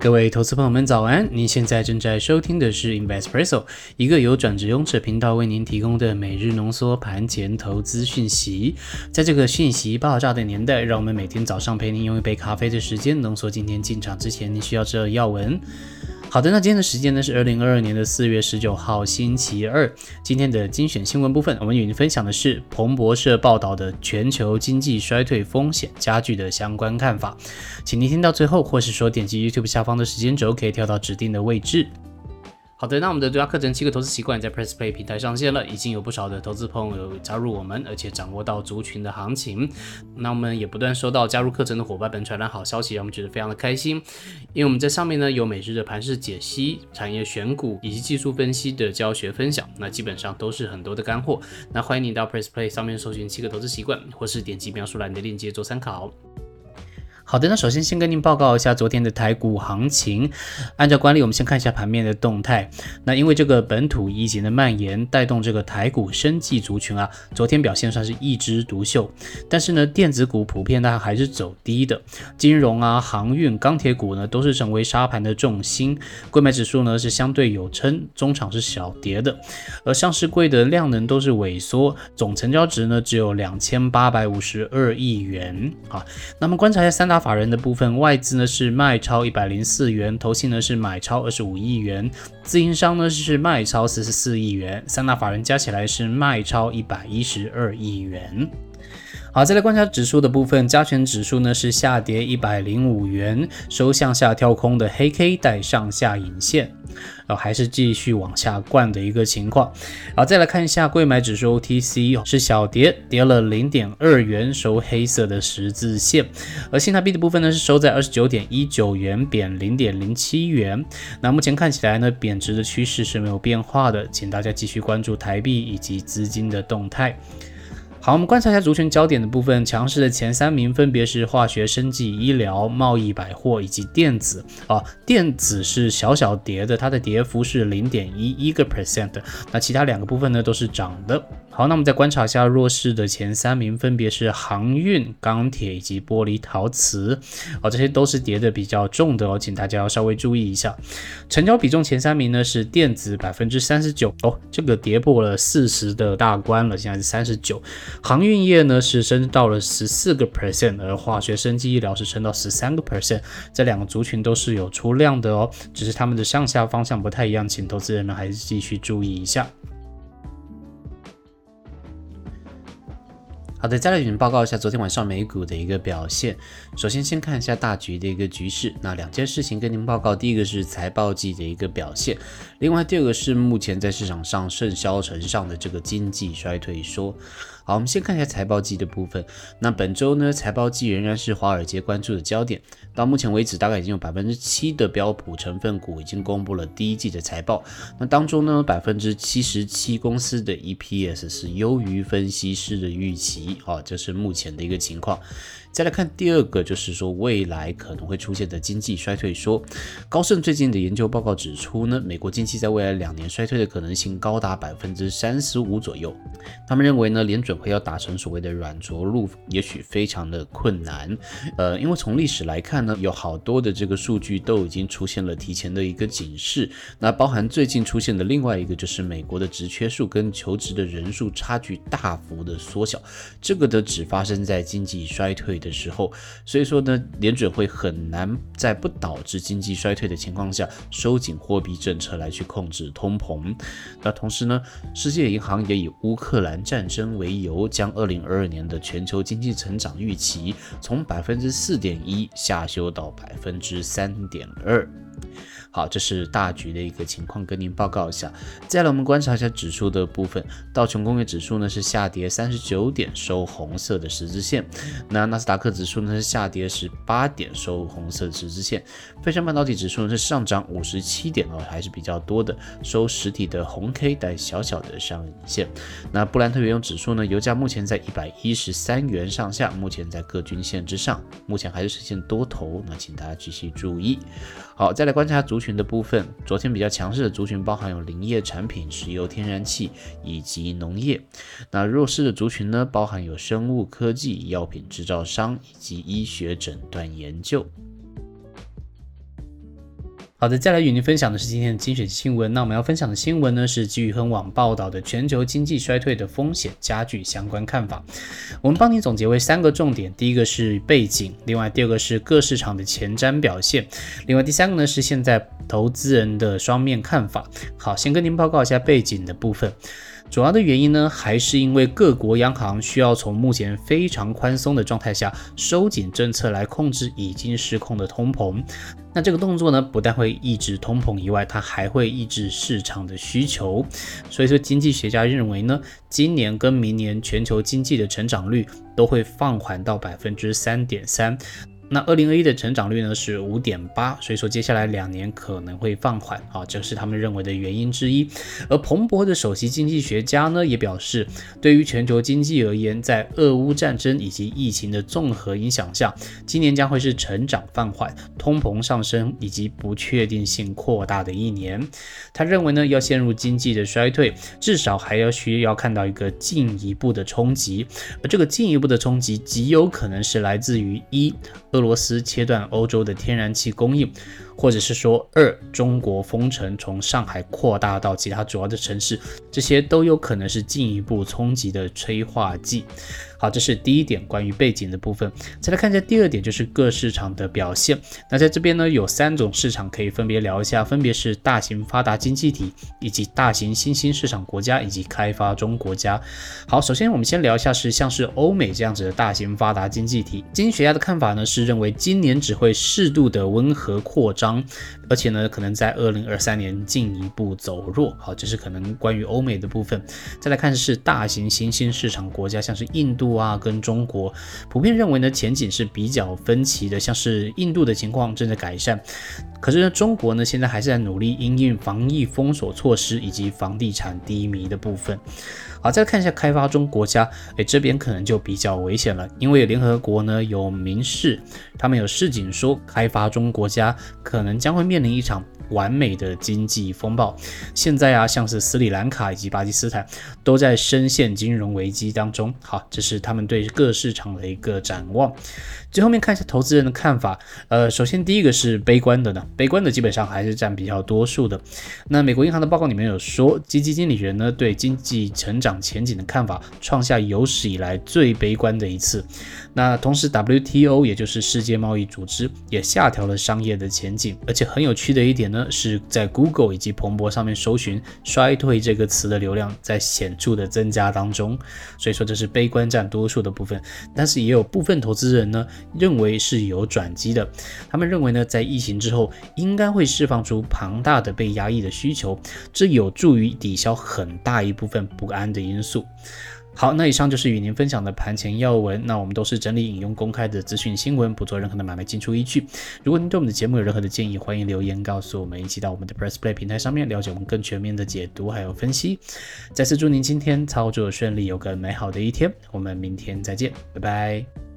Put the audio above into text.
各位投资朋友们，早安！您现在正在收听的是 Investpresso，一个由转职勇者频道为您提供的每日浓缩盘前投资讯息。在这个讯息爆炸的年代，让我们每天早上陪您用一杯咖啡的时间，浓缩今天进场之前您需要知道的要闻。好的，那今天的时间呢是二零二二年的四月十九号星期二。今天的精选新闻部分，我们与您分享的是彭博社报道的全球经济衰退风险加剧的相关看法，请您听到最后，或是说点击 YouTube 下方的时间轴，可以跳到指定的位置。好的，那我们的独家课程七个投资习惯在 Press Play 平台上线了，已经有不少的投资朋友加入我们，而且掌握到族群的行情。那我们也不断收到加入课程的伙伴们传来好消息，让我们觉得非常的开心。因为我们在上面呢有每日的盘势解析、产业选股以及技术分析的教学分享，那基本上都是很多的干货。那欢迎你到 Press Play 上面搜寻七个投资习惯，或是点击描述栏的链接做参考。好的，那首先先跟您报告一下昨天的台股行情。按照惯例，我们先看一下盘面的动态。那因为这个本土疫情的蔓延，带动这个台股生计族群啊，昨天表现算是一枝独秀。但是呢，电子股普遍它还是走低的，金融啊、航运、钢铁股呢都是成为沙盘的重心。贵买指数呢是相对有撑，中场是小跌的。而上市柜的量能都是萎缩，总成交值呢只有两千八百五十二亿元。啊，那么观察一下三大。法人的部分，外资呢是卖超一百零四元，投信呢是买超二十五亿元，自营商呢是卖超四十四亿元，三大法人加起来是卖超一百一十二亿元。好，再来观察指数的部分，加权指数呢是下跌一百零五元，收向下跳空的黑 K 带上下影线，呃，还是继续往下灌的一个情况。好，再来看一下贵买指数 OTC 是小跌，跌了零点二元，收黑色的十字线。而新台币的部分呢是收在二十九点一九元，贬零点零七元。那目前看起来呢，贬值的趋势是没有变化的，请大家继续关注台币以及资金的动态。好，我们观察一下族群焦点的部分，强势的前三名分别是化学、生技、医疗、贸易、百货以及电子。啊，电子是小小跌的，它的跌幅是零点一一个 percent。那其他两个部分呢都是涨的。好，那我们再观察一下弱势的前三名，分别是航运、钢铁以及玻璃陶瓷。哦，这些都是跌的比较重的哦，请大家要稍微注意一下。成交比重前三名呢是电子百分之三十九哦，这个跌破了四十的大关了，现在是三十九。航运业呢是升到了十四个 percent，而化学、生技、医疗是升到十三个 percent。这两个族群都是有出量的哦，只是他们的上下方向不太一样，请投资人们还是继续注意一下。好的，再来给您报告一下昨天晚上美股的一个表现。首先，先看一下大局的一个局势。那两件事情跟您报告，第一个是财报季的一个表现，另外第二个是目前在市场上甚嚣尘上的这个经济衰退说。好，我们先看一下财报季的部分。那本周呢，财报季仍然是华尔街关注的焦点。到目前为止，大概已经有百分之七的标普成分股已经公布了第一季的财报。那当中呢，百分之七十七公司的 EPS 是优于分析师的预期。好，这是目前的一个情况。再来看第二个，就是说未来可能会出现的经济衰退。说高盛最近的研究报告指出呢，美国经济在未来两年衰退的可能性高达百分之三十五左右。他们认为呢，联准会要达成所谓的软着陆，也许非常的困难。呃，因为从历史来看呢，有好多的这个数据都已经出现了提前的一个警示。那包含最近出现的另外一个，就是美国的职缺数跟求职的人数差距大幅的缩小。这个的只发生在经济衰退。的时候，所以说呢，联准会很难在不导致经济衰退的情况下收紧货币政策来去控制通膨。那同时呢，世界银行也以乌克兰战争为由由，将二零二二年的全球经济成长预期从百分之四点一下修到百分之三点二。好，这是大局的一个情况，跟您报告一下。再来，我们观察一下指数的部分。道琼工业指数呢是下跌三十九点，收红色的十字线。那纳斯达克指数呢是下跌十八点，收红色十字线。费城半导体指数呢是上涨五十七点哦，还是比较多的，收实体的红 K 带小小的上影线。那布兰特原油指数呢，油价目前在一百一十三元上下，目前在各均线之上，目前还是实现多头。那请大家继续注意。好，再来观察族群的部分。昨天比较强势的族群包含有林业产品、石油天然气以及农业。那弱势的族群呢，包含有生物科技、药品制造商以及医学诊断研究。好的，再来与您分享的是今天的精选新闻。那我们要分享的新闻呢，是基于很网报道的全球经济衰退的风险加剧相关看法。我们帮您总结为三个重点：第一个是背景，另外第二个是各市场的前瞻表现，另外第三个呢是现在投资人的双面看法。好，先跟您报告一下背景的部分。主要的原因呢，还是因为各国央行需要从目前非常宽松的状态下收紧政策来控制已经失控的通膨。那这个动作呢，不但会抑制通膨以外，它还会抑制市场的需求。所以说，经济学家认为呢，今年跟明年全球经济的成长率都会放缓到百分之三点三。那二零二一的成长率呢是五点八，所以说接下来两年可能会放缓啊，这是他们认为的原因之一。而彭博的首席经济学家呢也表示，对于全球经济而言，在俄乌战争以及疫情的综合影响下，今年将会是成长放缓、通膨上升以及不确定性扩大的一年。他认为呢，要陷入经济的衰退，至少还要需要看到一个进一步的冲击，而这个进一步的冲击极有可能是来自于一。俄罗斯切断欧洲的天然气供应，或者是说二中国封城从上海扩大到其他主要的城市，这些都有可能是进一步冲击的催化剂。好，这是第一点关于背景的部分。再来看一下第二点，就是各市场的表现。那在这边呢，有三种市场可以分别聊一下，分别是大型发达经济体，以及大型新兴市场国家，以及开发中国家。好，首先我们先聊一下是像是欧美这样子的大型发达经济体。经济学家的看法呢，是认为今年只会适度的温和扩张。而且呢，可能在二零二三年进一步走弱。好，这是可能关于欧美的部分。再来看是大型新兴市场国家，像是印度啊跟中国，普遍认为呢前景是比较分歧的。像是印度的情况正在改善，可是呢中国呢现在还是在努力应应防疫封锁措施以及房地产低迷的部分。好，再看一下开发中国家，哎，这边可能就比较危险了，因为联合国呢有明示，他们有示警说，开发中国家可可能将会面临一场。完美的经济风暴，现在啊，像是斯里兰卡以及巴基斯坦都在深陷金融危机当中。好，这是他们对各市场的一个展望。最后面看一下投资人的看法。呃，首先第一个是悲观的呢，悲观的基本上还是占比较多数的。那美国银行的报告里面有说，基金经理人呢对经济成长前景的看法创下有史以来最悲观的一次。那同时，WTO 也就是世界贸易组织也下调了商业的前景。而且很有趣的一点呢。是在 Google 以及彭博上面搜寻“衰退”这个词的流量在显著的增加当中，所以说这是悲观占多数的部分。但是也有部分投资人呢认为是有转机的，他们认为呢在疫情之后应该会释放出庞大的被压抑的需求，这有助于抵消很大一部分不安的因素。好，那以上就是与您分享的盘前要闻。那我们都是整理引用公开的资讯新闻，不做任何的买卖进出依据。如果您对我们的节目有任何的建议，欢迎留言告诉我们，一起到我们的 Press Play 平台上面了解我们更全面的解读还有分析。再次祝您今天操作顺利，有个美好的一天。我们明天再见，拜拜。